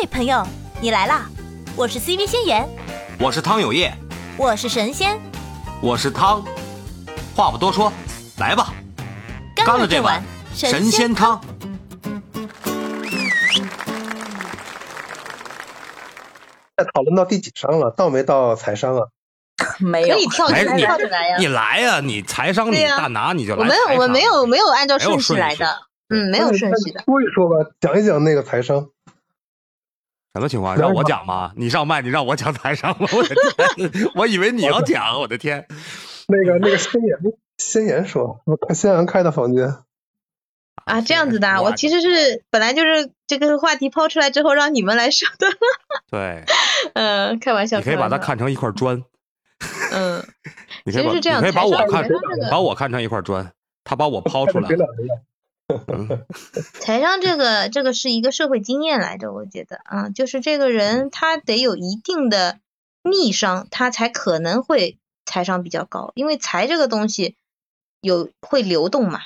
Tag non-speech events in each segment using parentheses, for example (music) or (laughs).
嘿，朋友，你来啦！我是 CV 仙言，我是汤有业，我是神仙，我是汤。话不多说，来吧，干了这碗神仙汤。在讨论到第几章了？到没到财商啊？没有，可以跳进来，哎你跳进来呀。你来呀、你财商你大拿你就来。我们我们没有没有按照顺序来的，嗯，没有顺序的。说一说吧，讲一讲那个财商。什么情况？让我讲吗？(laughs) 你上麦，你让我讲台上吗？我的天，我以为你要讲，我的天。那个那个先言先言说，我看先言开的房间，啊，这样子的啊，我其实是本来就是这个话题抛出来之后让你们来说的，对，嗯，开玩笑，你可以把它看成一块砖，嗯，你可以把其实是这样你可以把我看财商这个把我看成一块砖，他把我抛出来了。别了。嗯 (laughs) 财商这个这个是一个社会经验来着，我觉得啊，就是这个人他得有一定的逆商，他才可能会财商比较高，因为财这个东西有会流动嘛，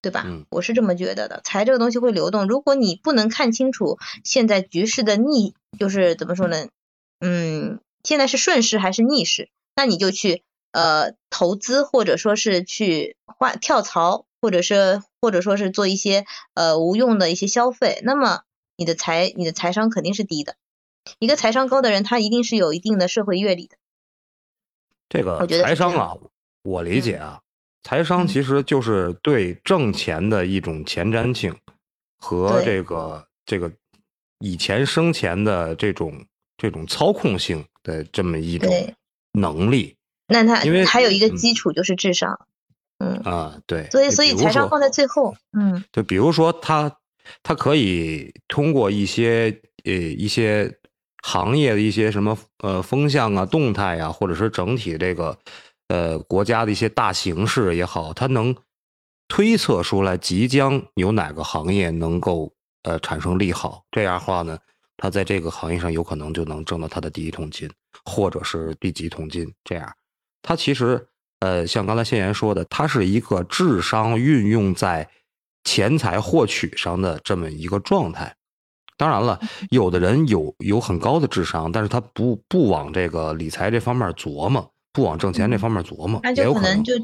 对吧？嗯我是这么觉得的，财这个东西会流动，如果你不能看清楚现在局势的逆，就是怎么说呢？嗯，现在是顺势还是逆势？那你就去呃投资，或者说是去换跳槽，或者是或者说是做一些呃无用的一些消费，那么你的财你的财商肯定是低的。一个财商高的人，他一定是有一定的社会阅历的。这个财商啊，我。理解啊，财商其实就是对挣钱的一种前瞻性和这个这个以前生前的这种这种操控性的这么一种能力那他因为还有一个嗯。基础就是智商，嗯，啊，对。所以所以财商放在最后，嗯，就比如说他他可以通过一些呃一些行业的一些什么呃风向啊、动态啊，或者是整体这个呃国家的一些大形势也好，他能推测出来即将有哪个行业能够呃产生利好。这样的话呢，他在这个行业上有可能就能挣到他的第一桶金，或者是第几桶金。这样，他其实呃像刚才谢岩说的，它是一个智商运用在钱财获取上的这么一个状态。当然了，有的人有有很高的智商，但是他不不往这个理财这方面琢磨，不往挣钱这方面琢磨，那就可能就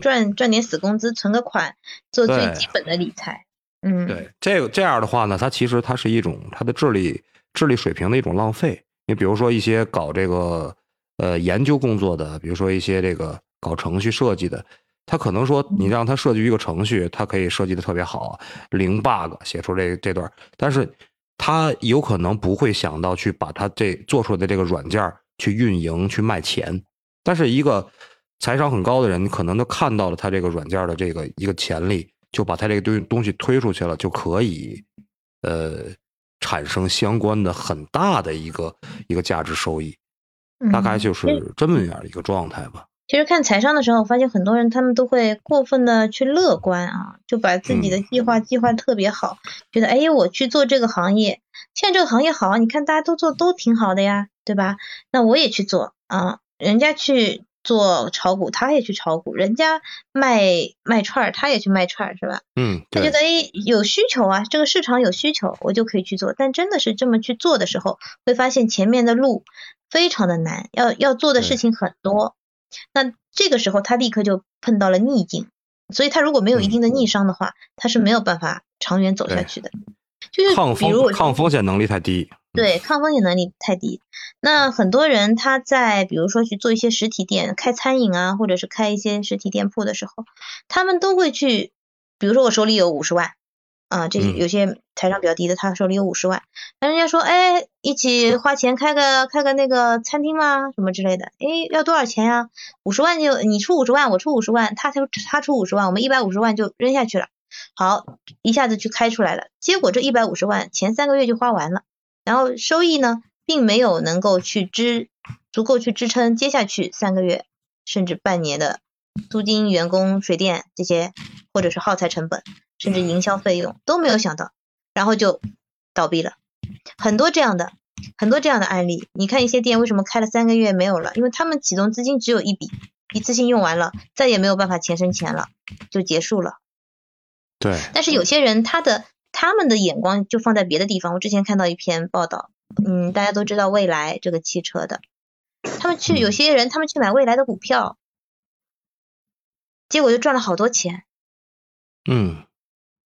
赚赚点死工资，存个款，做最基本的理财。嗯，对，这个这样的话呢，它其实它是一种它的智力智力水平的一种浪费。你比如说一些搞这个呃研究工作的，比如说一些这个搞程序设计的，他可能说你让他设计一个程序，他可以设计的特别好，零 bug 写出这这段，但是他有可能不会想到去把他这做出来的这个软件去运营去卖钱。但是一个财商很高的人，你可能都看到了他这个软件的这个一个潜力，就把他这个东东西推出去了，就可以呃产生相关的很大的一个一个价值收益，大概嗯就是这么样一个状态吧。其实看财商的时候，我发现很多人他们都会过分的去乐观啊，就把自己的嗯计划计划特别好，觉得哎，我去做这个行业，现在这个行业好啊，你看大家都做都挺好的呀，对吧？那我也去做啊，人家去做炒股，他也去炒股，人家卖卖串儿，他也去卖串儿，是吧？嗯，他觉得哎有需求啊，这个市场有需求，我就可以去做。但真的是这么去做的时候，会发现前面的路非常的难，要要做的事情很多。那这个时候他立刻就碰到了逆境，所以他如果没有一定的逆商的话，他是没有办法长远走下去的。就是抗风抗风险能力太低。对，抗风险能力太低。那很多人他在比如说去做一些实体店，开餐饮啊，或者是开一些实体店铺的时候，他们都会去，比如说我手里有五十万，啊，这些有些财商比较低的，他手里有五十万，那人家说，哎，一起花钱开个开个那个餐厅啊？什么之类的，哎，要多少钱呀？五十万就你出五十万，我出五十万，他出他出五十万，我们一百五十万就扔下去了。好，一下子就开出来了，结果这一百五十万前三个月就花完了。然后收益呢，并没有能够去支足够去支撑接下去三个月甚至半年的租金、员工、水电这些，或者是耗材成本，甚至营销费用都没有想到，然后就倒闭了。很多这样的，很多这样的案例。你看一些店为什么开了三个月没有了？因为他们启动资金只有一笔，一次性用完了，再也没有办法钱生钱了，就结束了。对，但是有些人他的他们的眼光就放在别的地方。我之前看到一篇报道，嗯，大家都知道蔚来这个汽车的，他们去有些人他们去买蔚来的股票，结果就赚了好多钱。嗯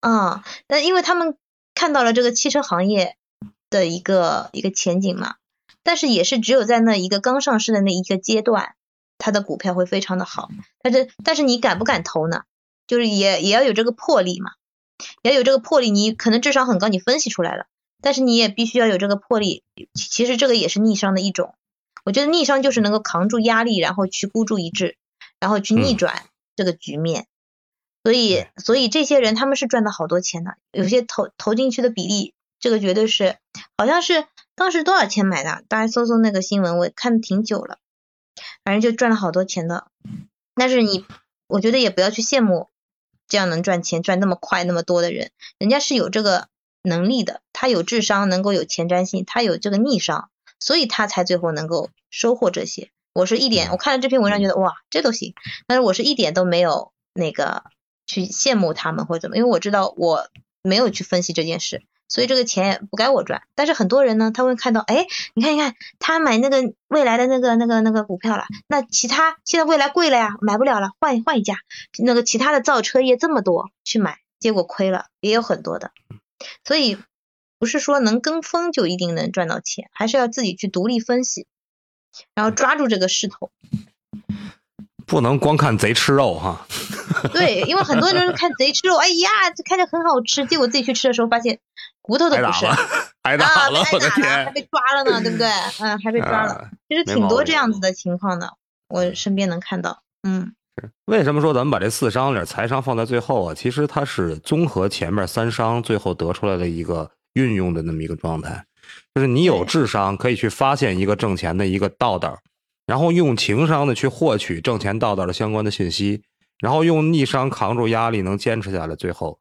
啊，但因为他们看到了这个汽车行业的一个一个前景嘛，但是也是只有在那一个刚上市的那一个阶段，它的股票会非常的好。但是但是你敢不敢投呢？就是也也要有这个魄力嘛，也要有这个魄力。你可能智商很高，你分析出来了，但是你也必须要有这个魄力。其实这个也是逆商的一种。我觉得逆商就是能够扛住压力，然后去孤注一掷，然后去逆转这个局面。所以，所以这些人他们是赚到好多钱的，有些投投进去的比例，这个绝对是，好像是当时多少钱买的？大家搜搜那个新闻，我看挺久了，反正就赚了好多钱的。但是你，我觉得也不要去羡慕这样能赚钱赚那么快那么多的人，人家是有这个能力的，他有智商，能够有前瞻性，他有这个逆商，所以他才最后能够收获这些。我是一点，我看了这篇文章觉得哇，这都行，但是我是一点都没有那个。去羡慕他们或者怎么，因为我知道我没有去分析这件事，所以这个钱也不该我赚。但是很多人呢，他会看到，哎，你看，你看，他买那个未来的那个、那个、那个股票了，那其他现在未来贵了呀，买不了了，换换一家。那个其他的造车业这么多，去买，结果亏了，也有很多的。所以不是说能跟风就一定能赚到钱，还是要自己去独立分析，然后抓住这个势头。不能光看贼吃肉哈。(laughs) 对，因为很多人看贼吃肉，哎呀，这看着很好吃，结果自己去吃的时候发现骨头都不是，挨打了，(laughs) 我的天，还被抓了呢，对不对？(laughs) 嗯，还被抓了，其实挺多这样子的情况的，我身边能看到。嗯，为什么说咱们把这四商里财商放在最后啊？其实它是综合前面三商最后得出来的一个运用的那么一个状态，就是你有智商可以去发现一个挣钱的一个道道。然后用情商呢去获取挣钱道道的相关的信息，然后用逆商扛住压力，能坚持下来，最后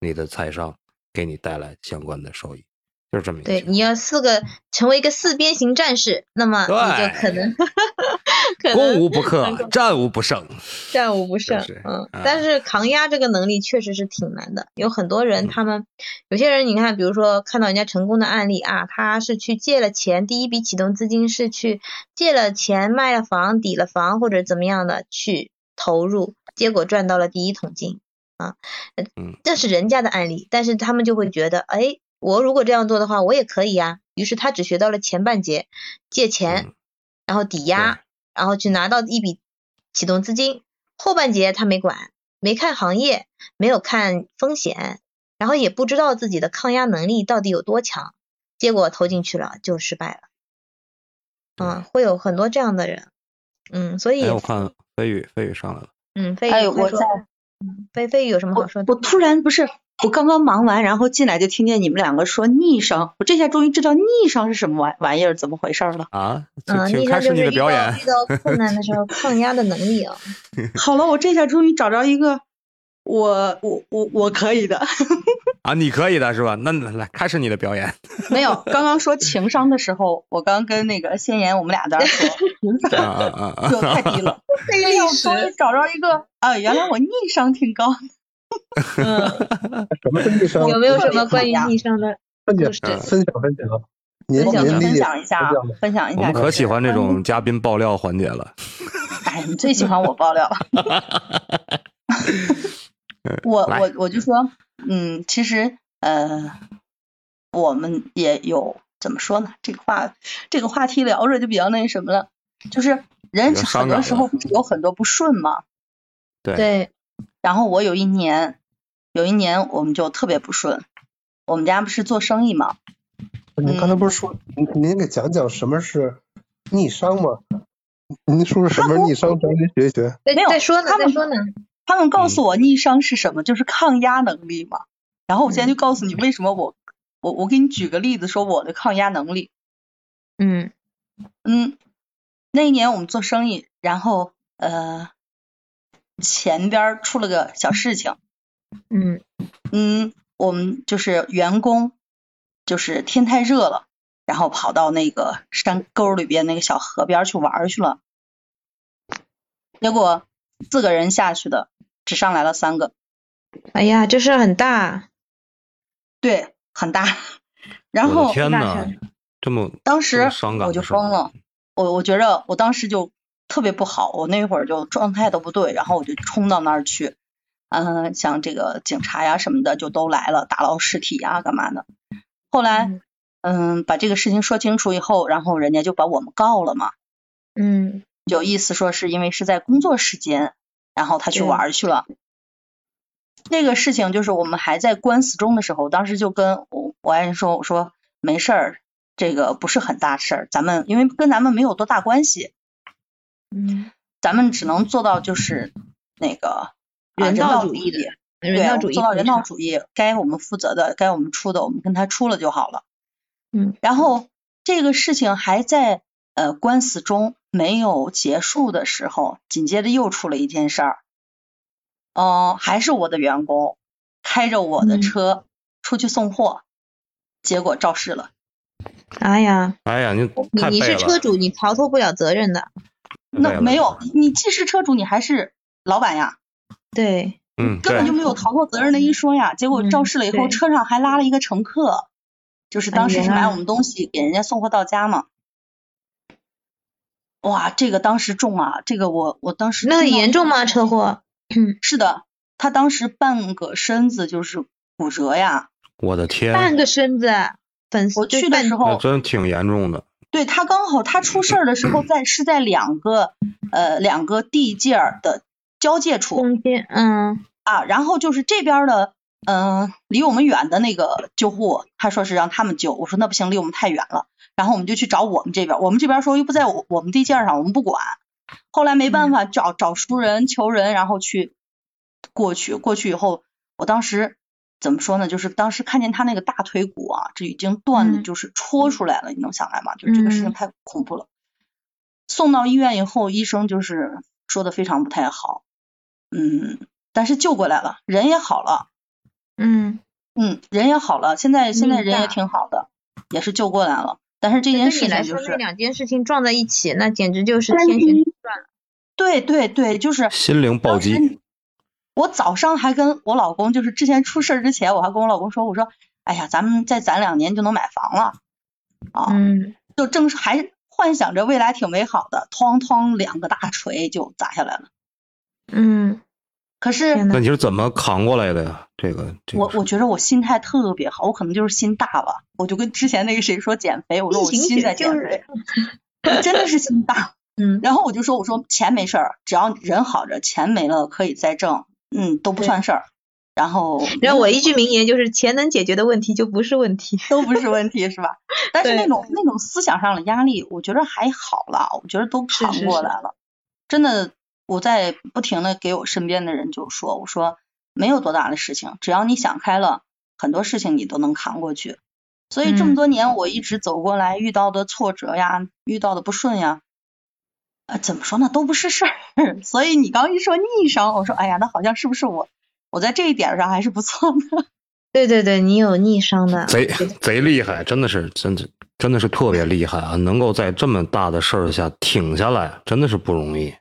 你的财商给你带来相关的收益，就是这么一个。对，你要四个成为一个四边形战士，那么你就可能。(laughs) 攻无不克，战无不胜，战无不胜。嗯，但是抗压这个能力确实是挺难的。有很多人，他们有些人，你看，比如说看到人家成功的案例啊，他是去借了钱，第一笔启动资金是去借了钱卖了房抵了房或者怎么样的去投入，结果赚到了第一桶金啊。嗯，这是人家的案例，但是他们就会觉得，哎，我如果这样做的话，我也可以呀。于是他只学到了前半节，借钱，然后抵押。然后去拿到一笔启动资金，后半节他没管，没看行业，没有看风险，然后也不知道自己的抗压能力到底有多强，结果投进去了就失败了。嗯，会有很多这样的人。嗯，所以我看飞宇，飞宇上来了。嗯，飞宇，我在。飞飞宇有什么好说的？我突然不是。我刚刚忙完，然后进来就听见你们两个说逆商，我这下终于知道逆商是什么玩玩意儿，怎么回事了啊？嗯，逆商就是遇到。遇到困难的时候 (laughs) 抗压的能力啊。(laughs) 好了，我这下终于找着一个，我我我我可以的。(laughs) 啊，你可以的是吧？那来开始你的表演。(laughs) 没有，刚刚说情商的时候，我刚跟那个仙言我们俩在说，(laughs) 就太低了。哎呀我终于找着一个，啊，原来我逆商挺高。嗯，什么是逆商？有没有什么关于逆商的分享？分享分享，您您分享一下，分享一下。我们可喜欢这种嘉宾爆料环节了。哎，你最喜欢我爆料。我我我就说，嗯，其实呃，我们也有怎么说呢？这个话这个话题聊着就比较那什么了，就是人很多时候有很多不顺嘛。对。然后我有一年，有一年我们就特别不顺。我们家不是做生意嘛？你刚才不是说，您给讲讲什么是逆商吗？您说说什么是逆商，咱您学一学。没有，再说呢，再说呢。他们告诉我逆商是什么，就是抗压能力嘛。然后我现在就告诉你为什么我我我给你举个例子说我的抗压能力。嗯嗯，那一年我们做生意，然后呃。前边出了个小事情，嗯嗯，我们就是员工，就是天太热了，然后跑到那个山沟里边那个小河边去玩去了，结果四个人下去的，只上来了三个。哎呀，这事很大。对，很大。然后天哪大事，这么当时我就疯了，我我觉着我当时就特别不好，我那会儿就状态都不对，然后我就冲到那儿去，嗯，像这个警察呀什么的就都来了，打捞尸体呀干嘛的。后来嗯嗯把这个事情说清楚以后，然后人家就把我们告了嘛，嗯有意思说是因为是在工作时间，然后他去玩儿去了。那个事情就是我们还在官司中的时候，当时就跟我我爱人说，我说没事儿，这个不是很大事儿，咱们因为跟咱们没有多大关系，嗯，咱们只能做到就是那个啊人道道主义的，人道主义对，做到人道主义，该我们负责的，该我们出的，我们跟他出了就好了。嗯，然后这个事情还在呃官司中没有结束的时候，紧接着又出了一件事儿，嗯、还是我的员工开着我的嗯车出去送货，结果肇事了。哎呀，哎呀，你你是车主，你逃脱不了责任的。那没有，你既是车主，你还是老板呀，对，嗯，根本就没有逃脱责任的一说呀。结果嗯肇事了以后，对车上还拉了一个乘客，就是当时是买我们东西给人家送货到家嘛。哇，这个当时重啊，这个我我当时那很严重吗？车祸？(clears throat) 是的，他当时半个身子就是骨折呀。我的天，半个身子，粉丝我去的时候那真挺严重的。对他刚好他出事儿的时候在是在两个呃两个地界儿的交界处中间，嗯啊，然后就是这边儿的嗯、呃离我们远的那个救护，他说是让他们救，我说那不行，离我们太远了，然后我们就去找我们这边儿，我们这边儿说又不在我我们地界儿上，我们不管，后来没办法找找熟人求人，然后去过去，过去以后，我当时。怎么说呢？就是当时看见他那个大腿骨啊，这已经断的，嗯就是戳出来了，你能想来吗？就是这个事情嗯太恐怖了。送到医院以后，医生就是说的非常不太好，嗯，但是救过来了，人也好了，嗯，嗯，人也好了，现在现在人也挺好的，也是救过来了。但是这件事情就，来说那，两件事情撞在一起，那简直就是天旋地转了。对对对，就是心灵暴击我早上还跟我老公，就是之前出事儿之前，我还跟我老公说，我说，哎呀，咱们再攒两年就能买房了，啊，嗯，就正是还幻想着未来挺美好的，哐哐两个大锤就砸下来了。嗯，可是那你是怎么扛过来的呀？这个，这个我我觉得我心态特别好，我可能就是心大吧。我就跟之前那个谁说减肥，我说我心在血就是减肥，真的是心大。(laughs) 嗯，然后我就说，我说钱没事儿，只要人好着，钱没了可以再挣，嗯，都不算事儿。然后然后我一句名言就是钱能解决的问题就不是问题。都不是问题，是吧？(laughs) 但是那种那种思想上的压力，我觉得还好啦，我觉得都扛是是是过来了。真的，我在不停的给我身边的人就说，我说没有多大的事情，只要你想开了，很多事情你都能扛过去。所以这么嗯多年我一直走过来，遇到的挫折呀，遇到的不顺呀，呃，怎么说呢，都不是事儿。(laughs) 所以你刚一说逆商，我说哎呀，那好像是不是我，我在这一点上还是不错的。(laughs) 对对对，你有逆商的，贼贼厉害，真的是，真的真的是特别厉害啊！能够在这么大的事儿下挺下来，真的是不容易。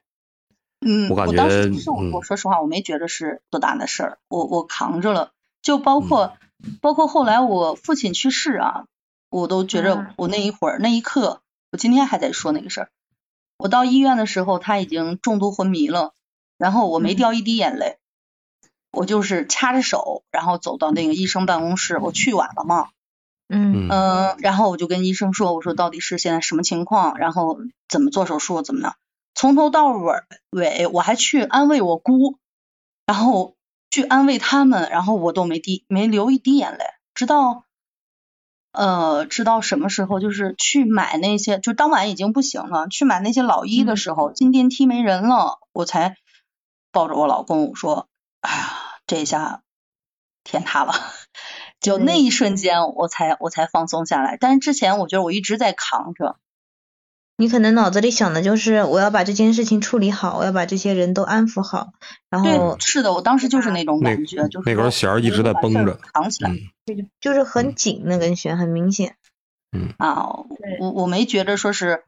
嗯，我感当时其实我嗯。我说实话，我没觉得是多大的事儿，我我扛着了。就包括、包括后来我父亲去世啊，我都觉着嗯我那一会儿、那一刻，我今天还在说那个事儿。我到医院的时候，他已经重度昏迷了，然后我没嗯。掉一滴眼泪，我就是掐着手，然后走到那个医生办公室。我去晚了嘛，嗯。嗯。嗯，然后我就跟医生说，我说到底是现在什么情况，然后怎么做手术，怎么的，从头到尾尾我还去安慰我姑，然后去安慰他们，然后我都没滴没流一滴眼泪，直到呃直到什么时候，就是去买那些，就当晚已经不行了，去买那些老衣的时候，进电梯没人了，我才抱着我老公我说，哎呀，这下天塌了。就那一瞬间，我才我才放松下来。但是之前我觉得我一直在扛着，你可能脑子里想的就是我要把这件事情处理好，我要把这些人都安抚好，然对后，是的，我当时就是那种感觉，就是那根弦儿一直在绷着扛起来、嗯就是很紧那根弦，很明显。嗯啊。我我没觉得说是，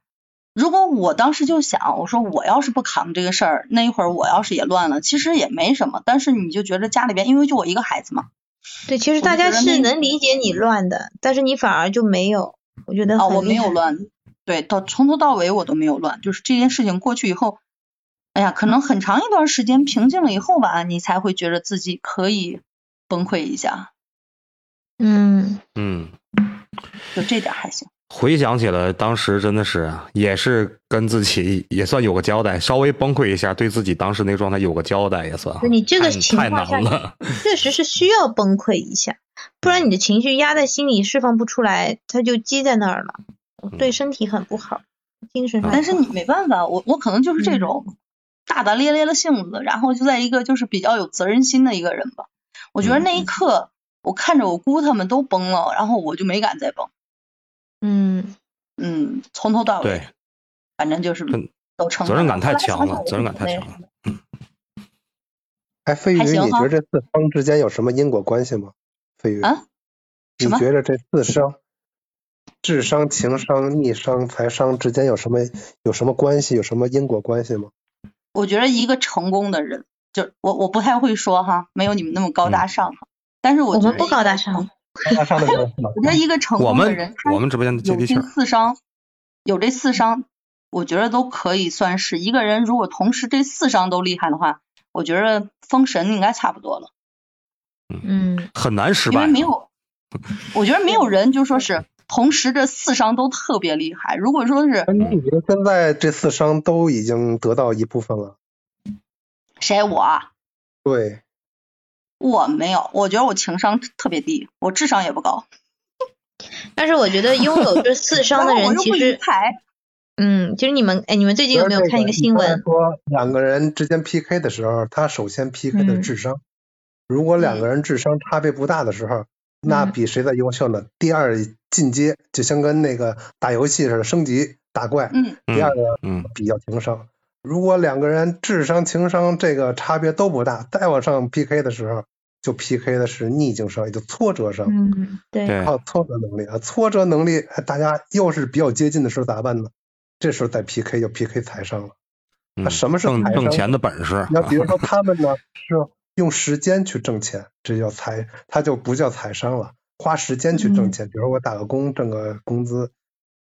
如果我当时就想，我说我要是不扛这个事儿，那一会儿我要是也乱了，其实也没什么。但是你就觉得家里边，因为就我一个孩子嘛，对，其实大家是能理解你乱的，但是你反而就没有，我觉得哦，我没有乱，对，到从头到尾我都没有乱，就是这件事情过去以后，哎呀，可能很长一段时间平静了以后吧，你才会觉得自己可以崩溃一下。嗯嗯，就这点还行。回想起来，当时真的是也是跟自己 (laughs) 也算有个交代，稍微崩溃一下，对自己当时那个状态有个交代也算。你这个情况下，确实是需要崩溃一下，不然你的情绪压在心里释放不出来，它就积在那儿了，对身体很不好，精神上。但是你没办法，我我可能就是这种大大咧咧的性子，然后就在一个就是比较有责任心的一个人吧。我觉得那一刻，我看着我姑他们都崩了，然后我就没敢再崩。嗯嗯，从头到尾，对，反正就是都成责任感太强了，责任感太强了。嗯。哎，飞鱼，你觉得这四伤之间有什么因果关系吗？飞鱼啊？你觉得这四伤，智商、情商、逆商、财商之间有什么有什么关系？有什么因果关系吗？我觉得一个成功的人，就我我不太会说哈，没有你们那么高大上哈，但是我我们不高大上。高大上的人，(laughs) 我觉得一个成功的人，我们直播间的有这四商，有这四商，我觉得都可以算是一个人。如果同时这四商都厉害的话，我觉得封神应该差不多了。嗯，很难失败，因为没有，(laughs) 我觉得没有人就说是同时这四伤都特别厉害。如果说是，你觉得现在这四伤都已经得到一部分了？谁我？对。我没有，我觉得我情商特别低，我智商也不高。(laughs) 但是我觉得拥有这四 (laughs) 伤的人，其实，嗯，其实你们，哎，你们最近有没有看一个新闻？说两个人之间 PK 的时候，他首先 PK 的智商，如果两个人智商差别不大的时候，那比谁的优秀呢？第二进阶，就像跟那个打游戏似的，升级打怪。嗯。第二个，嗯，比较情商。如果两个人智商、情商这个差别都不大，再往上 PK 的时候。就 PK 的是逆境伤，也就挫折伤。嗯，对，靠挫折能力啊，挫折能力，大家又是比较接近的时候咋办呢？这时候再 PK 就 PK 财商了。那什么是财挣钱的本事？那比如说他们呢是用时间去挣钱，这叫财，他就不叫财商了。花时间去挣钱，比如说我打个工挣个工资，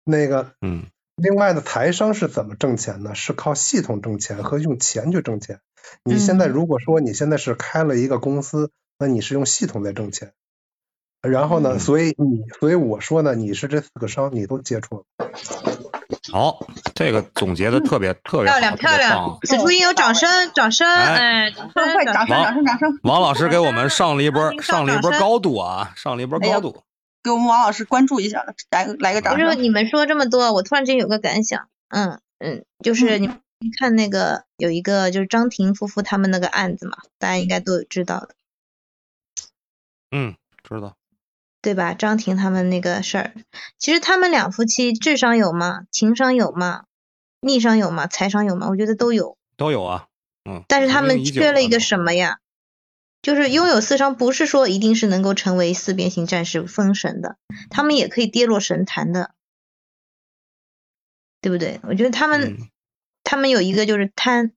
那个，嗯，另外的财商是怎么挣钱呢？是靠系统挣钱和用钱去挣钱。你现在如果说你现在是开了一个公司。那你是用系统在挣钱，然后呢？所以你，所以我说呢，你是这四个商你都接触了。好，这个总结的特别特别漂亮漂亮，此处应有掌声掌声，哎，快快掌声掌声掌声！王老师给我们上了一波上了一波高度啊，上了一波高度，给我们王老师关注一下，来个来个掌声。就是你们说这么多，我突然间有个感想，嗯嗯，就是你看那个有一个就是张庭夫妇他们那个案子嘛，大家应该都有知道的。嗯，知道，对吧？张婷他们那个事儿，其实他们两夫妻智商有吗？情商有吗？逆商有吗？财商有吗？我觉得都有，都有啊。嗯。但是他们缺了一个什么呀？就是拥有四商，不是说一定是能够成为四边形战士封神的，他们也可以跌落神坛的，对不对？我觉得他们，他们有一个就是贪，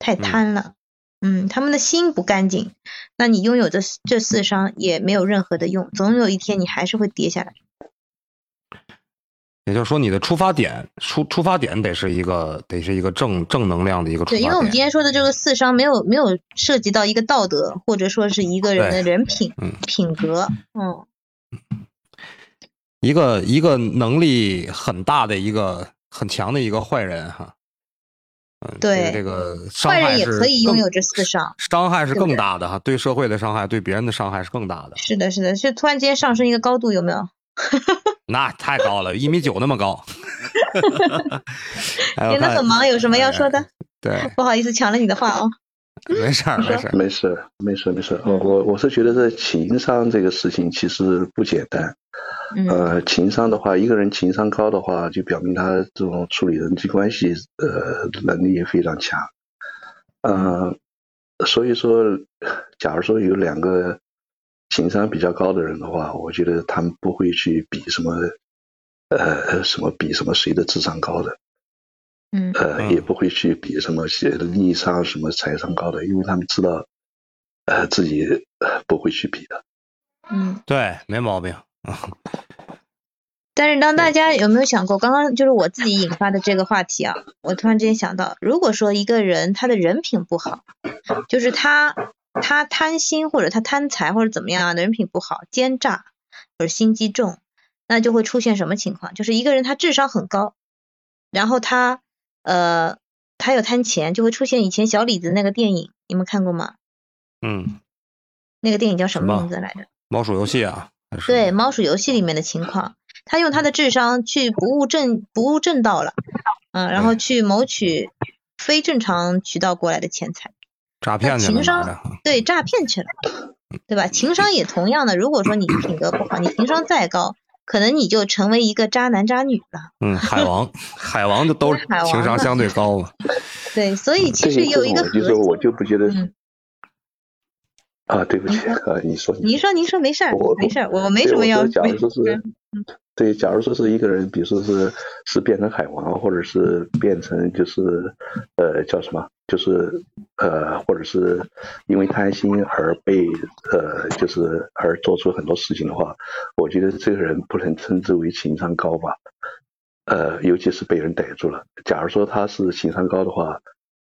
太贪了。嗯，他们的心不干净，那你拥有这这四伤也没有任何的用，总有一天你还是会跌下来。也就是说，你的出发点出出发点得是一个得是一个正正能量的一个出发点。对，因为我们今天说的这个四伤没有没有涉及到一个道德，或者说是一个人的人品品格，嗯，一个一个能力很大的一个很强的一个坏人哈。对这个坏人也可以拥有这四伤，伤害是更大的哈，对社会的伤害，对别人的伤害是更大的。是的，是的，是突然间上升一个高度，有没有？(laughs) 那太高了，一米九那么高。你那很忙，有什么要说的？对，不好意思，抢了你的话哦。没事儿，没事儿，没事儿，没事儿，没事儿。我我我是觉得这情商这个事情其实不简单。呃，情商的话，一个人情商高的话，就表明他这种处理人际关系呃能力也非常强。嗯，所以说，假如说有两个情商比较高的人的话，我觉得他们不会去比什么呃什么比什么谁的智商高的。嗯。呃，也不会去比什么些逆商什么财商高的，因为他们知道，呃自己不会去比的。嗯，对，没毛病。(laughs) 但是当大家有没有想过，刚刚就是我自己引发的这个话题啊，我突然之间想到，如果说一个人他的人品不好，就是他他贪心或者他贪财或者怎么样啊，人品不好，奸诈或者心机重，那就会出现什么情况？就是一个人他智商很高，然后他呃他又贪钱，就会出现以前小李子那个电影，你们看过吗？嗯，那个电影叫什么名字来着？猫鼠游戏啊？对，猫鼠游戏里面的情况。他用他的智商去不务正不务正道了，嗯，然后去谋取非正常渠道过来的钱财，诈骗去了，情商对诈骗去了，对吧？情商也同样的，如果说你品格不好，你情商再高，可能你就成为一个渣男渣女了。嗯，海王，海王就都情商相对高嘛。(laughs) 对，所以其实有一个核心，我就不觉得。啊，对不起，啊，你说，您说，您说，没事儿，没事儿，我没什么要。假如说是，对，假如说是一个人，比如说是是变成海王，或者是变成就是呃叫什么，就是呃或者是因为贪心而被呃就是而做出很多事情的话，我觉得这个人不能称之为情商高吧，呃，尤其是被人逮住了。假如说他是情商高的话，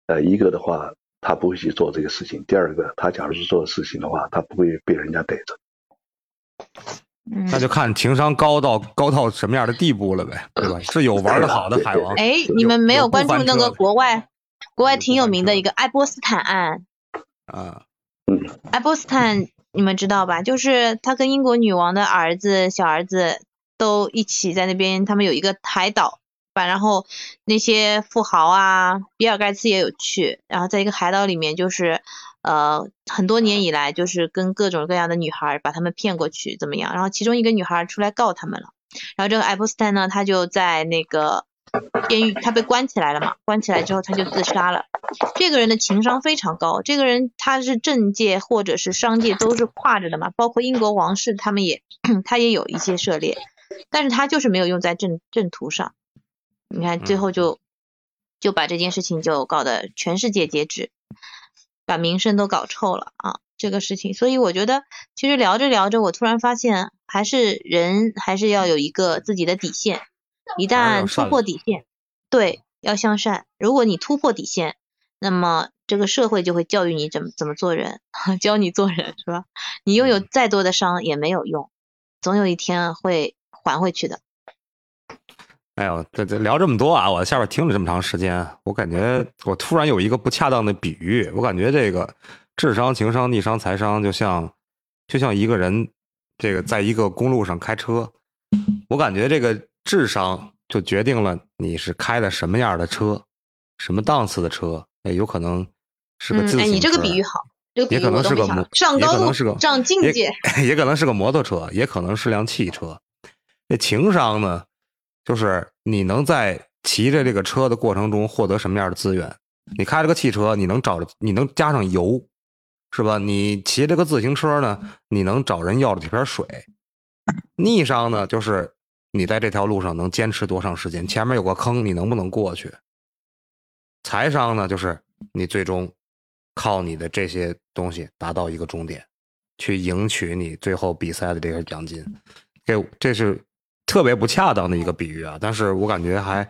呃，一个的话。他不会去做这个事情。第二个，他假如是做事情的话，他不会被人家逮着。那就看情商高到高到什么样的地步了呗，对吧？是有玩的好的海王。哎，你们没有关注那个国外国外挺有名的一个爱波斯坦案啊？嗯，爱波斯坦你们知道吧？就是他跟英国女王的儿子、小儿子都一起在那边，他们有一个海岛。吧，然后那些富豪啊，比尔盖茨也有去，然后在一个海岛里面，就是呃很多年以来，就是跟各种各样的女孩把他们骗过去，怎么样？然后其中一个女孩出来告他们了，然后这个爱泼斯坦呢，他就在那个监狱，他被关起来了嘛，关起来之后他就自杀了。这个人的情商非常高，这个人他是政界或者是商界都是跨着的嘛，包括英国王室他们也 (clears throat) 他也有一些涉猎，但是他就是没有用在正正途上。你看，最后就就把这件事情就搞得全世界皆知，把名声都搞臭了啊！这个事情，所以我觉得，其实聊着聊着，我突然发现，还是人还是要有一个自己的底线，一旦突破底线，对，要向善。如果你突破底线，那么这个社会就会教育你怎么怎么做人，(laughs) 教你做人，是吧？你拥有再多的伤也没有用，总有一天会还回去的。哎呦，这这聊这么多啊！我下边听了这么长时间，我感觉 (laughs) 我突然有一个不恰当的比喻，我感觉这个智商、情商、逆商、财商，就像就像一个人这个在一个公路上开车，我感觉这个智商就决定了你是开的什么样的车，什么档次的车，哎，有可能是个自行车，哎，你这个比喻好，也可能是个上高路，上境界，(laughs) 也可能是个摩托车，也可能是辆汽车。那情商呢？就是你能在骑着这个车的过程中获得什么样的资源？你开了个汽车，你能找着，你能加上油，是吧？你骑这个自行车呢，你能找人要了几瓶水。逆商呢，就是你在这条路上能坚持多长时间？前面有个坑，你能不能过去？财商呢，就是你最终靠你的这些东西达到一个终点，去赢取你最后比赛的这个奖金。这这是。特别不恰当的一个比喻啊，但是我感觉还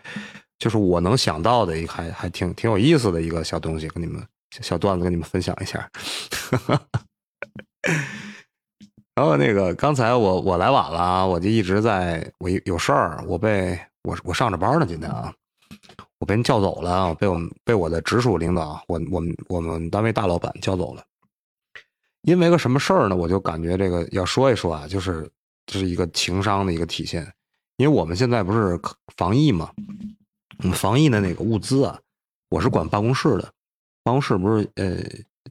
就是我能想到的一个还还挺挺有意思的一个小东西，跟你们小段子跟你们分享一下。(laughs) 然后那个刚才我我来晚了，我就一直在我有事儿，我被我我上着班呢，今天啊，我被人叫走了，被我们被我的直属领导，我我们我们单位大老板叫走了。因为个什么事儿呢？我就感觉这个要说一说啊，就是。这是一个情商的一个体现，因为我们现在不是防疫嘛，我们防疫的那个物资啊，我是管办公室的，办公室不是呃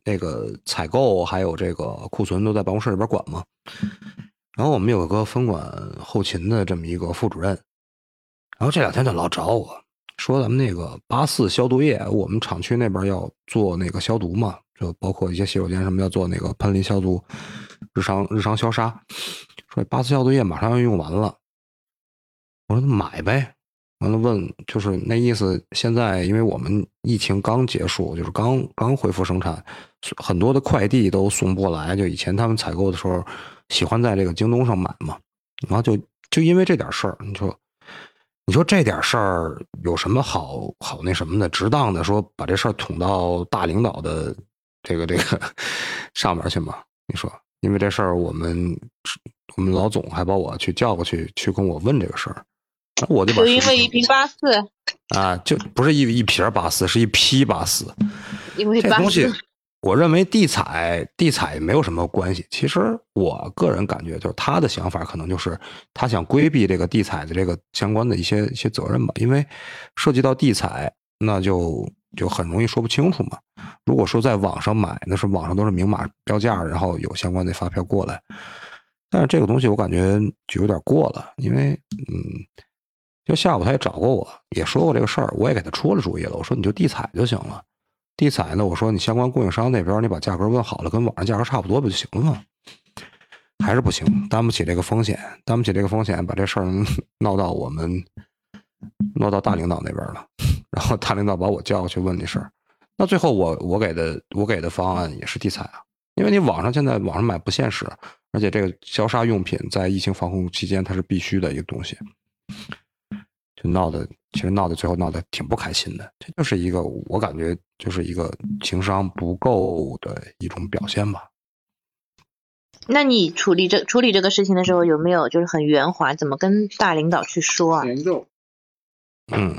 那个采购还有这个库存都在办公室里边管嘛，然后我们有个分管后勤的这么一个副主任，然后这两天就老找我说咱们那个八四消毒液，我们厂区那边要做那个消毒嘛，就包括一些洗手间什么要做那个喷淋消毒，日常日常消杀。说八四消毒液马上要用完了，我说那买呗，完了问就是那意思，现在因为我们疫情刚结束，就是刚刚恢复生产，很多的快递都送不过来。就以前他们采购的时候，喜欢在这个京东上买嘛，然后就就因为这点事儿，你说你说这点事儿有什么好好那什么的，值当的说把这事儿捅到大领导的这个这个 (laughs) 上面去吗？你说，因为这事儿我们我们老总还把我去叫过去，去跟我问这个事儿。我就把因为一瓶八四啊，就不是一一瓶八四，是一批八四。因为这东西，我认为地采地采没有什么关系。其实我个人感觉，就是他的想法可能就是他想规避这个地采的这个相关的一些一些责任吧。因为涉及到地采，那就就很容易说不清楚嘛。如果说在网上买，那是网上都是明码标价，然后有相关的发票过来。但是这个东西我感觉就有点过了，因为嗯。就下午他也找过我，也说过这个事儿，我也给他出了主意了。我说你就地采就行了，地采呢，我说你相关供应商那边你把价格问好了，跟网上价格差不多不就行了吗？还是不行，担不起这个风险，担不起这个风险，把这事儿 (laughs) 闹到我们闹到大领导那边了。然后大领导把我叫过去问这事儿，那最后我我给的我给的方案也是地采啊，因为你网上现在网上买不现实，而且这个消杀用品在疫情防控期间它是必须的一个东西。就闹得，其实闹得最后闹得挺不开心的，这就是一个我感觉就是一个情商不够的一种表现吧。那你处理这处理这个事情的时候，有没有就是很圆滑，怎么跟大领导去说啊？嗯，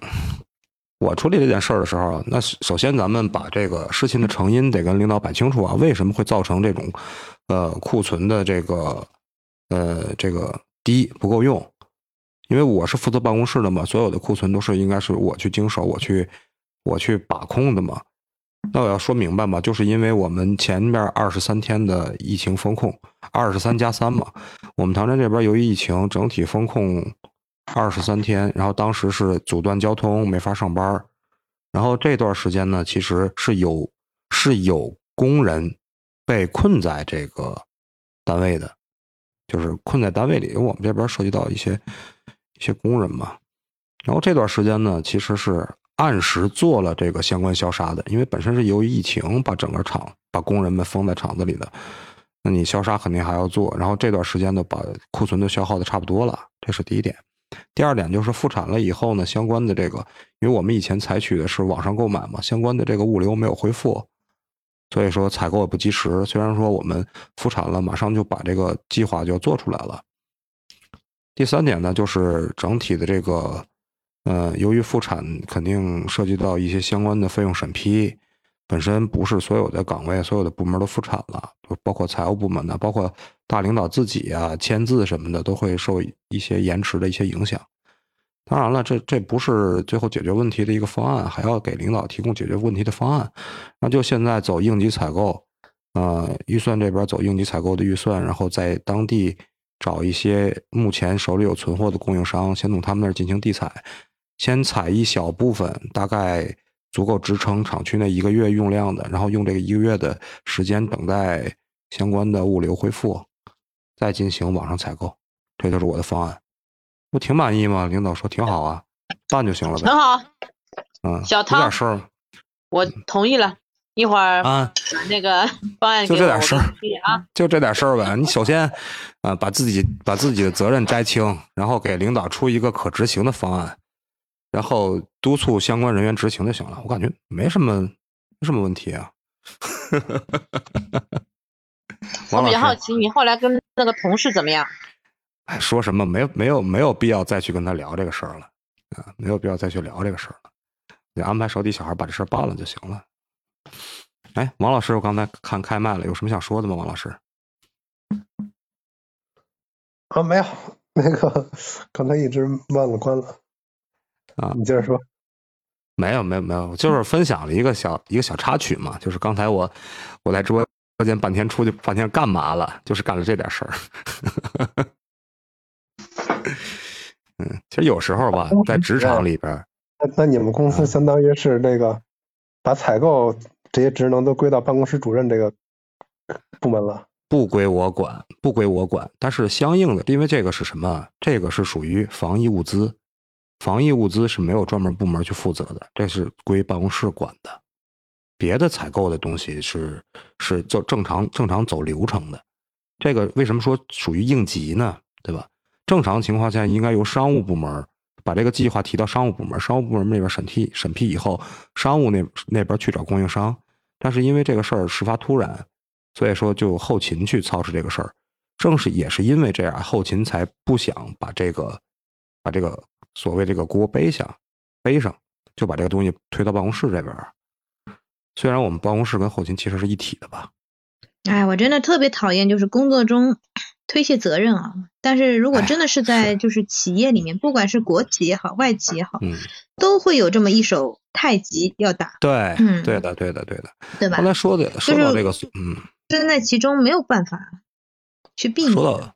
我处理这件事儿的时候，那首先咱们把这个事情的成因得跟领导摆清楚啊，为什么会造成这种呃库存的这个呃这个低不够用？因为我是负责办公室的嘛，所有的库存都是应该是我去经手，我去我去把控的嘛。那我要说明白嘛，就是因为我们前面二十三天的疫情风控，二十三加三嘛，我们唐山这边由于疫情整体风控二十三天，然后当时是阻断交通，没法上班，然后这段时间呢，其实是有是有工人被困在这个单位的，就是困在单位里，因为我们这边涉及到一些。一些工人嘛，然后这段时间呢，其实是按时做了这个相关消杀的，因为本身是由于疫情把整个厂把工人们封在厂子里的，那你消杀肯定还要做。然后这段时间呢，把库存都消耗的差不多了，这是第一点。第二点就是复产了以后呢，相关的这个，因为我们以前采取的是网上购买嘛，相关的这个物流没有恢复，所以说采购也不及时。虽然说我们复产了，马上就把这个计划就要做出来了。第三点呢，就是整体的这个，呃，由于复产肯定涉及到一些相关的费用审批，本身不是所有的岗位、所有的部门都复产了，就包括财务部门呢，包括大领导自己啊，签字什么的都会受一些延迟的一些影响。当然了，这这不是最后解决问题的一个方案，还要给领导提供解决问题的方案。那就现在走应急采购，呃，预算这边走应急采购的预算，然后在当地。找一些目前手里有存货的供应商，先从他们那儿进行地采，先采一小部分，大概足够支撑厂区内一个月用量的，然后用这个一个月的时间等待相关的物流恢复，再进行网上采购。这就是我的方案，不挺满意吗？领导说挺好啊，办就行了呗。很好，嗯，小汤，有点事儿，我同意了。一会儿啊，那个方案就这点事儿啊，就这点事儿呗。你首先啊，把自己把自己的责任摘清，然后给领导出一个可执行的方案，然后督促相关人员执行就行了。我感觉没什么没什么问题啊。(laughs) 我比较好奇，你后来跟那个同事怎么样？哎，说什么？没有没有没有必要再去跟他聊这个事儿了啊，没有必要再去聊这个事儿了。你安排手底小孩把这事儿办了就行了。哎，王老师，我刚才看开麦了，有什么想说的吗？王老师？啊，没有，那个刚才一直忘了关了。啊，你接着说。没有，没有，没有，就是分享了一个小一个小插曲嘛，就是刚才我我在直播间半天出去半天干嘛了？就是干了这点事儿。(laughs) 嗯，其实有时候吧，在职场里边，那那你们公司相当于是那个。把采购这些职能都归到办公室主任这个部门了，不归我管，不归我管。但是相应的，因为这个是什么？这个是属于防疫物资，防疫物资是没有专门部门去负责的，这是归办公室管的。别的采购的东西是是就正常正常走流程的。这个为什么说属于应急呢？对吧？正常情况下应该由商务部门把这个计划提到商务部门，商务部门那边审批审批以后，商务那那边去找供应商。但是因为这个事儿事发突然，所以说就后勤去操持这个事儿。正是也是因为这样，后勤才不想把这个把这个所谓这个锅背下背上，就把这个东西推到办公室这边。虽然我们办公室跟后勤其实是一体的吧。哎，我真的特别讨厌就是工作中 (clears throat) 推卸责任啊！但是如果真的是在就是企业里面，不管是国企也好，外企也好，嗯，都会有这么一手太极要打。对，嗯，对的，对的，对的，对吧？刚才说的说到这个，嗯，身在其中没有办法去避免。说到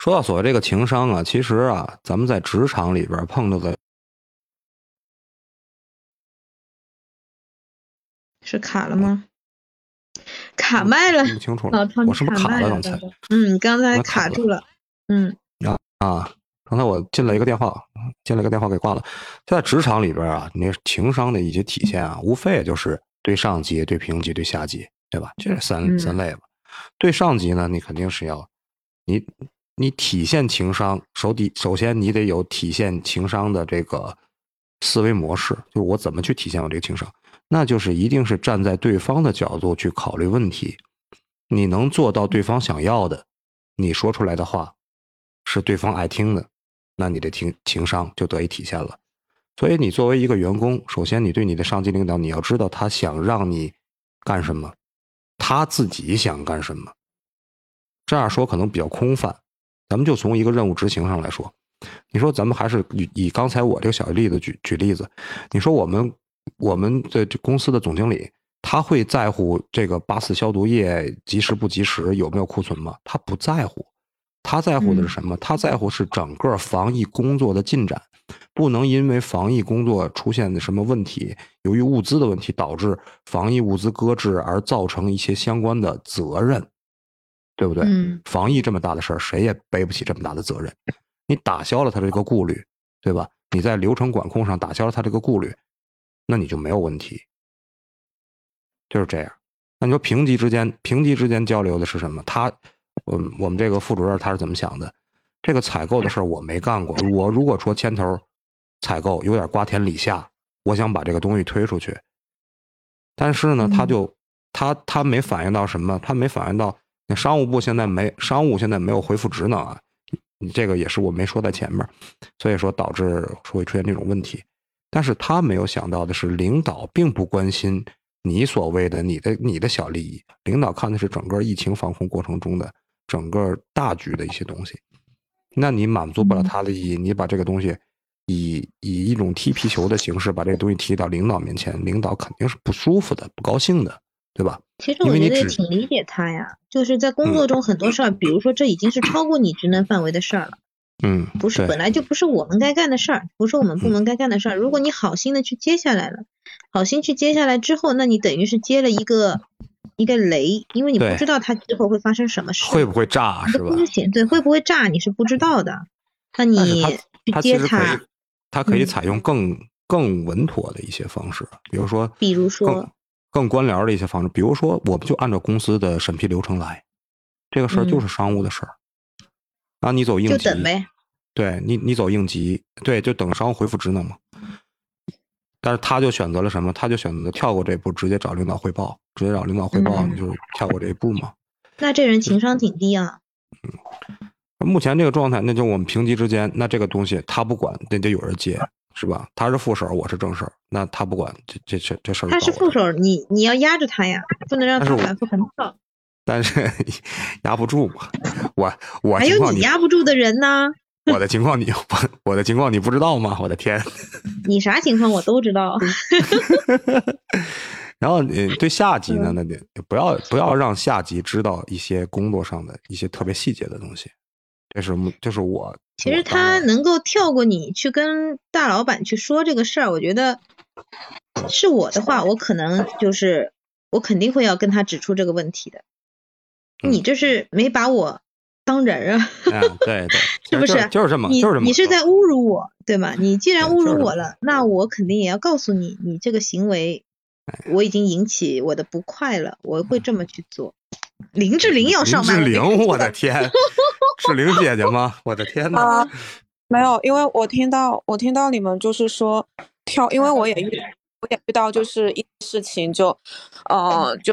说到所谓这个情商啊，其实啊，咱们在职场里边碰到的。是卡了吗？卡麦了，不清楚了。我是不是卡了？刚才，嗯，刚才卡住了。嗯啊啊！刚才我进了一个电话，进了一个电话给挂了。在职场里边啊，那情商的一些体现啊，无非也就是对上级、对平级、对下级，对吧？这是三三类吧。对上级呢，你肯定是要你你体现情商，首底首先你得有体现情商的这个思维模式，就是我怎么去体现我这个情商。那就是一定是站在对方的角度去考虑问题，你能做到对方想要的，你说出来的话是对方爱听的，那你的情情商就得以体现了。所以你作为一个员工，首先你对你的上级领导，你要知道他想让你干什么，他自己想干什么。这样说可能比较空泛，咱们就从一个任务执行上来说，你说咱们还是以以刚才我这个小例子举举例子，你说我们。我们的这公司的总经理，他会在乎这个八四消毒液及时不及时，有没有库存吗？他不在乎，他在乎的是什么？他在乎是整个防疫工作的进展，不能因为防疫工作出现的什么问题，由于物资的问题导致防疫物资搁置而造成一些相关的责任，对不对？防疫这么大的事儿，谁也背不起这么大的责任。你打消了他这个顾虑，对吧？你在流程管控上打消了他这个顾虑。那你就没有问题，就是这样。那你说平级之间，平级之间交流的是什么？他，嗯我们这个副主任他是怎么想的？这个采购的事儿我没干过。我如果说牵头采购有点瓜田李下，我想把这个东西推出去，但是呢，他就他他没反映到什么？他没反映到那商务部现在没商务现在没有回复职能啊。你这个也是我没说在前面，所以说导致会出现这种问题。但是他没有想到的是，领导并不关心你所谓的你的你的小利益，领导看的是整个疫情防控过程中的整个大局的一些东西。那你满足不了他的意义，你把这个东西以以一种踢皮球的形式把这个东西提到领导面前，领导肯定是不舒服的、不高兴的，对吧？其实我觉得也挺理解他呀，就是在工作中很多事儿，比如说这已经是超过你职能范围的事儿了。嗯，不是，本来就不是我们该干的事儿，不是我们部门该干的事儿。如果你好心的去接下来了，好心去接下来之后，那你等于是接了一个一个雷，因为你不知道它之后会发生什么事，会不会炸是吧？风险对，会不会炸你是不知道的。那你去接它，它可以采用更更稳妥的一些方式，比如说，比如说更官僚的一些方式，比如说，我们就按照公司的审批流程来，这个事儿就是商务的事儿。啊，你走应急，就等呗。对你，你走应急，对，就等商务回复职能嘛。但是他就选择了什么？他就选择跳过这一步，直接找领导汇报，直接找领导汇报，你就跳过这一步嘛。(laughs) 那这人情商挺低啊。嗯，目前这个状态，那就我们评级之间，那这个东西他不管，那得有人接，是吧？他是副手，我是正手，那他不管，这这这这事儿。他是副手，你你要压着他呀，不能让他反复横跳。(laughs) 但是 (laughs) 压不住嘛，我我还有你压不住的人呢。(laughs) 我的情况你我我的情况你不知道吗？我的天，你啥情况我都知道。然后你，对下级呢，那得不要不要让下级知道一些工作上的一些特别细节的东西。这是这是我。其实他能够跳过你去跟大老板去说这个事儿，我觉得是我的话，我可能就是我肯定会要跟他指出这个问题的。你这是没把我当人啊？对对，(laughs) 是不是？就是这么，你就是这么。你是在侮辱我，对吗？你既然侮辱我了，那我肯定也要告诉你，你这个行为我已经引起我的不快了，我会这么去做。林志玲要上班，林志玲，我的天，是玲姐姐吗？我的天呐。没有，因为我听到我听到你们就是说跳，因为我也遇我也遇到就是一事情就，呃就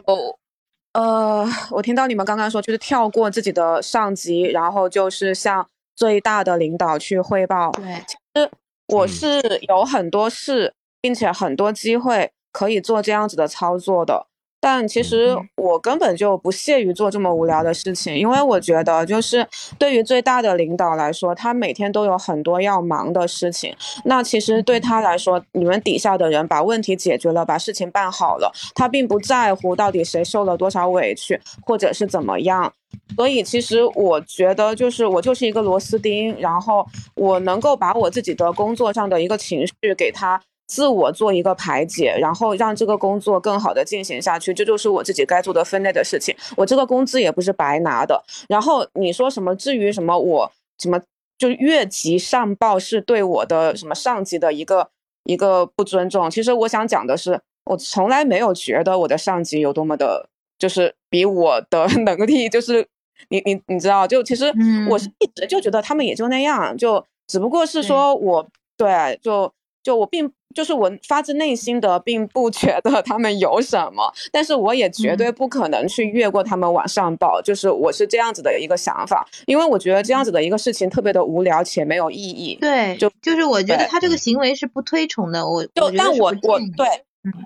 呃我听到你们刚刚说就是跳过自己的上级，然后就是向最大的领导去汇报。对，其实我是有很多事，并且很多机会可以做这样子的操作的。但其实我根本就不屑于做这么无聊的事情，因为我觉得，就是对于最大的领导来说，他每天都有很多要忙的事情。那其实对他来说，你们底下的人把问题解决了，把事情办好了，他并不在乎到底谁受了多少委屈，或者是怎么样。所以其实我觉得，就是我就是一个螺丝钉，然后我能够把我自己的工作上的一个情绪给他。自我做一个排解，然后让这个工作更好的进行下去，这就是我自己该做的分内的事情。我这个工资也不是白拿的。然后你说什么？至于什么我什么就越级上报是对我的什么上级的一个一个不尊重？其实我想讲的是，我从来没有觉得我的上级有多么的，就是比我的 (laughs) 能力，就是你你你知道，就其实我是一直就觉得他们也就那样，就只不过是说我对就。就我并就是我发自内心的并不觉得他们有什么，但是我也绝对不可能去越过他们往上报，就是我是这样子的一个想法，因为我觉得这样子的一个事情特别的无聊且没有意义。对，就就是我觉得他这个行为是不推崇的，我就但我我对，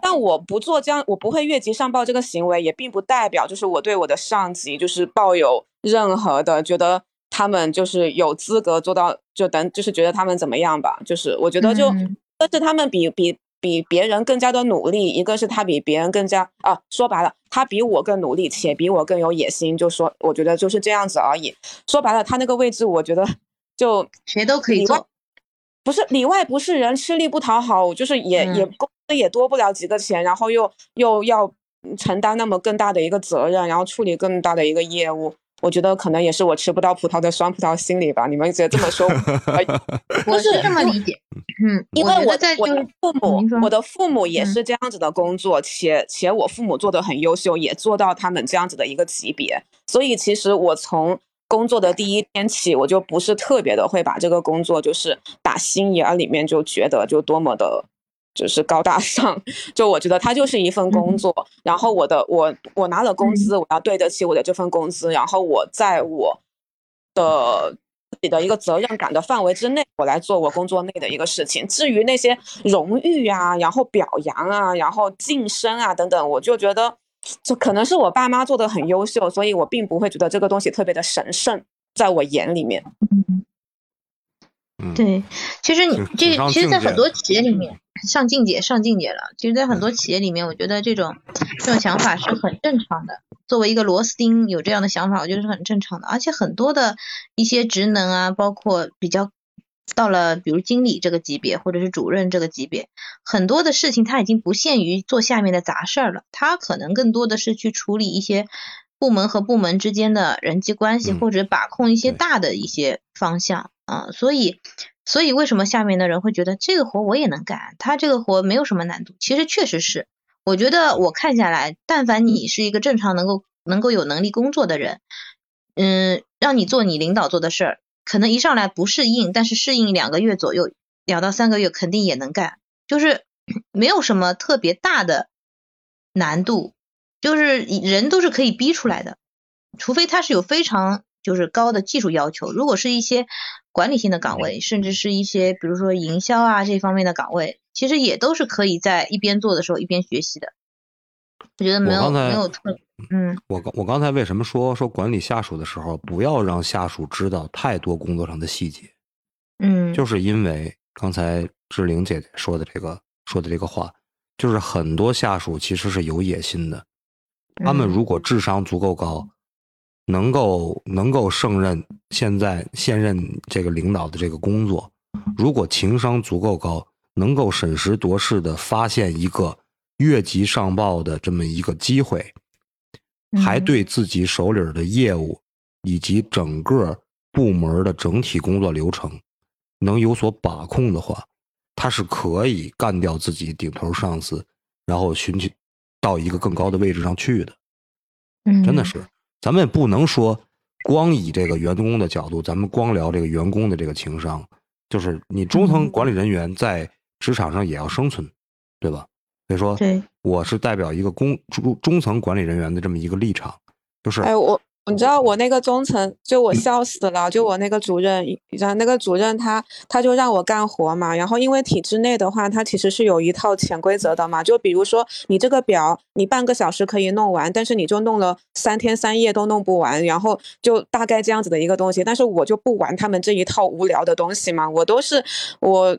但我不做这样，我不会越级上报这个行为，也并不代表就是我对我的上级就是抱有任何的觉得他们就是有资格做到就等就是觉得他们怎么样吧，就是我觉得就。是他们比比比别人更加的努力，一个是他比别人更加啊，说白了，他比我更努力，且比我更有野心。就说我觉得就是这样子而已。说白了，他那个位置，我觉得就谁都可以做，不是里外不是人，吃力不讨好，就是也也工资也多不了几个钱，然后又又要承担那么更大的一个责任，然后处理更大的一个业务。我觉得可能也是我吃不到葡萄的酸葡萄心理吧，你们觉得这么说？(laughs) 我是这么理解，嗯，因为我在我的父母，我的父母也是这样子的工作，且且我父母做的很优秀，也做到他们这样子的一个级别，所以其实我从工作的第一天起，我就不是特别的会把这个工作就是打心眼里面就觉得就多么的。就是高大上，就我觉得他就是一份工作，然后我的我我拿了工资，我要对得起我的这份工资，然后我在我的自己的一个责任感的范围之内，我来做我工作内的一个事情。至于那些荣誉啊，然后表扬啊，然后晋升啊等等，我就觉得就可能是我爸妈做的很优秀，所以我并不会觉得这个东西特别的神圣，在我眼里面。对，其实你这其实，在很多企业里面，上境界上境界了。其实，在很多企业里面，我觉得这种这种想法是很正常的。作为一个螺丝钉，有这样的想法，我觉得是很正常的。而且很多的一些职能啊，包括比较到了比如经理这个级别，或者是主任这个级别，很多的事情他已经不限于做下面的杂事儿了，他可能更多的是去处理一些部门和部门之间的人际关系，或者把控一些大的一些方向。啊，所以，所以为什么下面的人会觉得这个活我也能干？他这个活没有什么难度，其实确实是。我觉得我看下来，但凡你是一个正常能够能够有能力工作的人，嗯，让你做你领导做的事儿，可能一上来不适应，但是适应两个月左右，两到三个月肯定也能干，就是没有什么特别大的难度，就是人都是可以逼出来的，除非他是有非常。就是高的技术要求，如果是一些管理性的岗位，甚至是一些比如说营销啊这方面的岗位，其实也都是可以在一边做的时候一边学习的。我觉得没有没有特嗯。我刚我刚才为什么说说管理下属的时候不要让下属知道太多工作上的细节？嗯，就是因为刚才志玲姐姐说的这个说的这个话，就是很多下属其实是有野心的，他们如果智商足够高。能够能够胜任现在现任这个领导的这个工作，如果情商足够高，能够审时度势的发现一个越级上报的这么一个机会，还对自己手里的业务以及整个部门的整体工作流程能有所把控的话，他是可以干掉自己顶头上司，然后寻求到一个更高的位置上去的。嗯，真的是，咱们也不能说光以这个员工的角度，咱们光聊这个员工的这个情商，就是你中层管理人员在职场上也要生存，对吧？所以说，对，我是代表一个工中中层管理人员的这么一个立场，就是哎我。你知道我那个中层，就我笑死了。就我那个主任，然后那个主任他他就让我干活嘛。然后因为体制内的话，他其实是有一套潜规则的嘛。就比如说你这个表，你半个小时可以弄完，但是你就弄了三天三夜都弄不完，然后就大概这样子的一个东西。但是我就不玩他们这一套无聊的东西嘛，我都是我。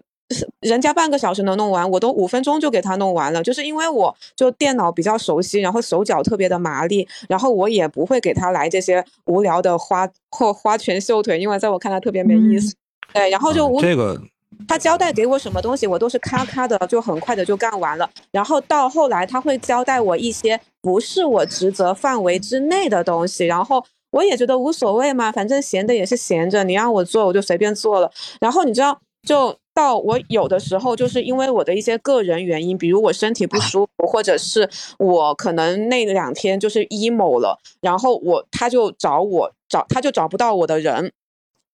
人家半个小时能弄完，我都五分钟就给他弄完了。就是因为我就电脑比较熟悉，然后手脚特别的麻利，然后我也不会给他来这些无聊的花或花拳绣腿，因为在我看来特别没意思。对，然后就无这个他交代给我什么东西，我都是咔咔的就很快的就干完了。然后到后来他会交代我一些不是我职责范围之内的东西，然后我也觉得无所谓嘛，反正闲的也是闲着，你让我做我就随便做了。然后你知道就。到我有的时候就是因为我的一些个人原因，比如我身体不舒服，或者是我可能那两天就是 emo 了，然后我他就找我找他就找不到我的人，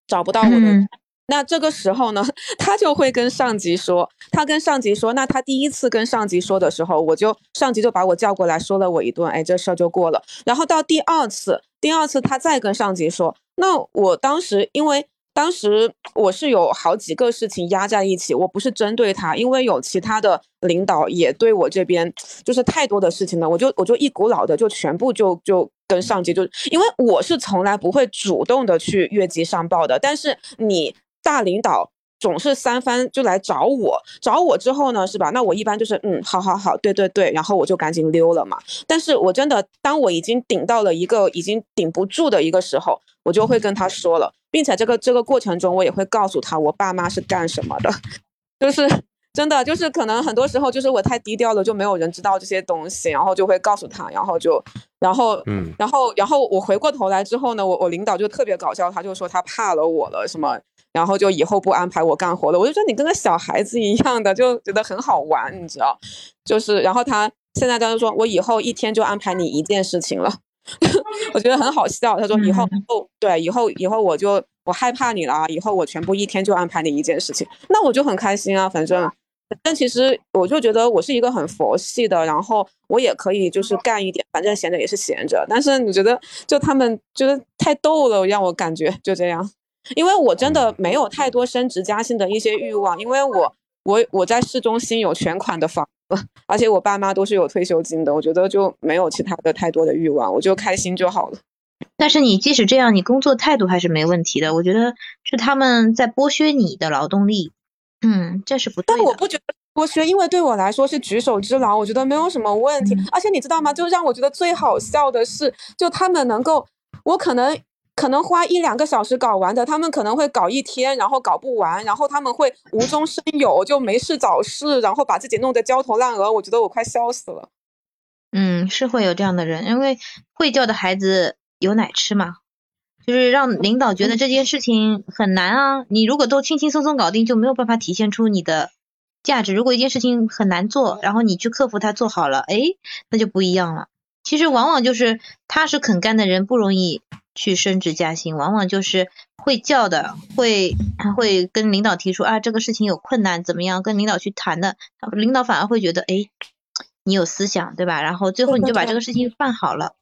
找不到我的人，那这个时候呢，(laughs) 他就会跟上级说，他跟上级说，那他第一次跟上级说的时候，我就上级就把我叫过来说了我一顿，哎，这事儿就过了。然后到第二次，第二次他再跟上级说，那我当时因为。当时我是有好几个事情压在一起，我不是针对他，因为有其他的领导也对我这边就是太多的事情了，我就我就一股脑的就全部就就跟上级就，因为我是从来不会主动的去越级上报的，但是你大领导总是三番就来找我，找我之后呢，是吧？那我一般就是嗯，好好好，对对对，然后我就赶紧溜了嘛。但是我真的当我已经顶到了一个已经顶不住的一个时候，我就会跟他说了。并且这个这个过程中，我也会告诉他我爸妈是干什么的，(laughs) 就是真的，就是可能很多时候就是我太低调了，就没有人知道这些东西，然后就会告诉他，然后就，然后，嗯，然后，然后我回过头来之后呢，我我领导就特别搞笑，他就说他怕了我了什么，然后就以后不安排我干活了，我就觉得你跟个小孩子一样的，就觉得很好玩，你知道，就是，然后他现在他就说我以后一天就安排你一件事情了。(laughs) 我觉得很好笑。他说：“以后后对以后以后我就我害怕你了，以后我全部一天就安排你一件事情，那我就很开心啊。反正，但其实我就觉得我是一个很佛系的，然后我也可以就是干一点，反正闲着也是闲着。但是你觉得就他们觉得太逗了，让我感觉就这样。因为我真的没有太多升职加薪的一些欲望，因为我我我在市中心有全款的房子。(laughs) ”而且我爸妈都是有退休金的，我觉得就没有其他的太多的欲望，我就开心就好了。但是你即使这样，你工作态度还是没问题的。我觉得是他们在剥削你的劳动力，嗯，这是不对的。但我不觉得剥削，因为对我来说是举手之劳，我觉得没有什么问题。而且你知道吗？就让我觉得最好笑的是，就他们能够，我可能。可能花一两个小时搞完的，他们可能会搞一天，然后搞不完，然后他们会无中生有，就没事找事，然后把自己弄得焦头烂额。我觉得我快笑死了。嗯，是会有这样的人，因为会叫的孩子有奶吃嘛，就是让领导觉得这件事情很难啊。你如果都轻轻松松搞定，就没有办法体现出你的价值。如果一件事情很难做，然后你去克服它做好了，哎，那就不一样了。其实往往就是踏实肯干的人不容易。去升职加薪，往往就是会叫的，会会跟领导提出啊，这个事情有困难，怎么样？跟领导去谈的，领导反而会觉得，哎，你有思想，对吧？然后最后你就把这个事情办好了。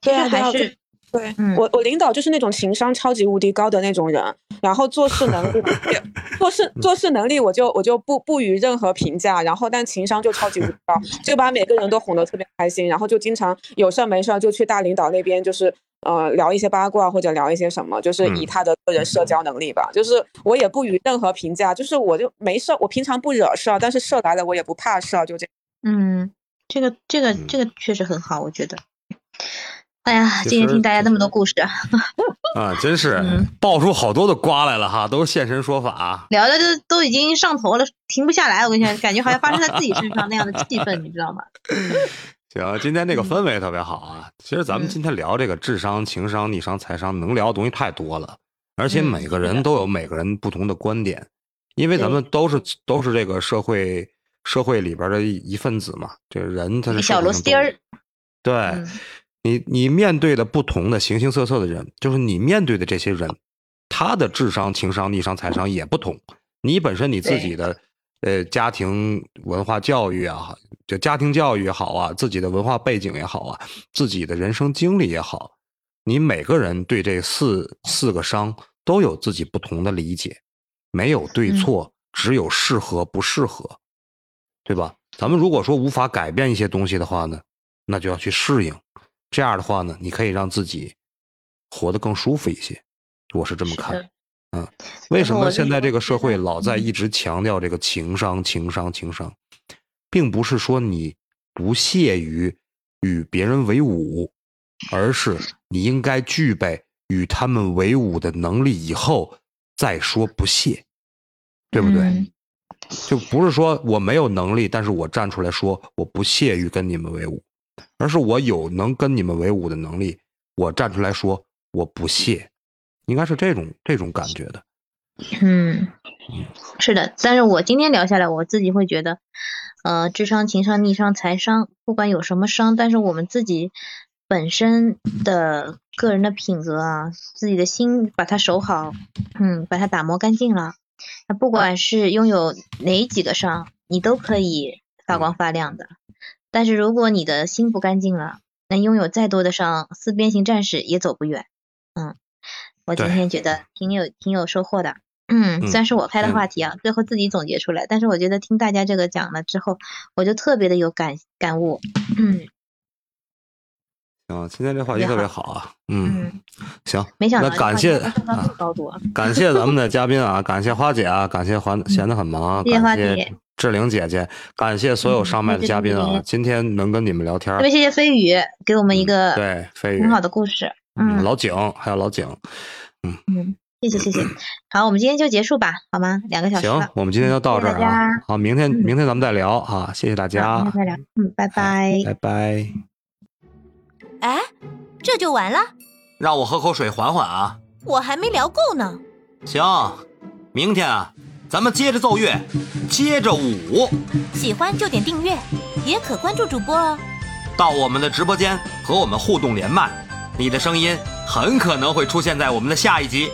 其实还是对，我我领导就是那种情商超级无敌高的那种人，然后做事能力，(laughs) 做事做事能力我就我就不不予任何评价，然后但情商就超级无敌高，就把每个人都哄得特别开心，然后就经常有事没事就去大领导那边就是。呃，聊一些八卦或者聊一些什么，就是以他的个人社交能力吧。就是我也不予任何评价，就是我就没事，我平常不惹事儿，但是事儿来了我也不怕事儿，就这。嗯，这个这个这个确实很好，我觉得。哎呀，今天听大家那么多故事啊，啊，真是爆出好多的瓜来了哈，都是现身说法，聊的都都已经上头了，停不下来。我跟你讲，感觉好像发生在自己身上那样的气氛，你知道吗？行，今天这个氛围特别好啊。其实咱们今天聊这个智商、情商、逆商、财商，能聊的东西太多了，而且每个人都有每个人不同的观点，因为咱们都是都是这个社会社会里边的一份子嘛。这人他是小螺丝儿，对你你面对的不同的形形色色的人，就是你面对的这些人，他的智商、情商、逆商、财商也不同。你本身你自己的。呃，家庭文化教育啊，就家庭教育也好啊，自己的文化背景也好啊，自己的人生经历也好，你每个人对这四四个伤都有自己不同的理解，没有对错，只有适合不适合，对吧？咱们如果说无法改变一些东西的话呢，那就要去适应，这样的话呢，你可以让自己活得更舒服一些，我是这么看。嗯，为什么现在这个社会老在一直强调这个情商、情商、情商，并不是说你不屑于与别人为伍，而是你应该具备与他们为伍的能力，以后再说不屑，对不对？就不是说我没有能力，但是我站出来说我不屑于跟你们为伍，而是我有能跟你们为伍的能力，我站出来说我不屑。应该是这种这种感觉的，嗯，是的。但是我今天聊下来，我自己会觉得，呃，智商、情商、逆商、财商，不管有什么商，但是我们自己本身的个人的品格啊，自己的心把它守好，嗯，把它打磨干净了，那不管是拥有哪几个商，你都可以发光发亮的。但是如果你的心不干净了，那拥有再多的商，四边形战士也走不远，嗯。我今天觉得挺有挺有收获的，嗯，虽然是我开的话题啊，最后自己总结出来，但是我觉得听大家这个讲了之后，我就特别的有感感悟，嗯，行，今天这话题特别好啊，嗯，行，没想到那感谢高度，感谢咱们的嘉宾啊，感谢花姐啊，感谢环闲得很忙，感谢志玲姐姐，感谢所有上麦的嘉宾啊，今天能跟你们聊天，特别谢谢飞宇给我们一个对飞宇很好的故事。嗯，老景还有老景，嗯嗯，谢谢谢谢，好，我们今天就结束吧，好吗？两个小时行，我们今天就到这儿啊。好，明天明天咱们再聊啊，谢谢大家。明天再聊，嗯，拜拜，拜拜。哎，这就完了？让我喝口水缓缓啊。我还没聊够呢。行，明天啊，咱们接着奏乐，接着舞。喜欢就点订阅，也可关注主播哦。到我们的直播间和我们互动连麦，你的声音很可能会出现在我们的下一集。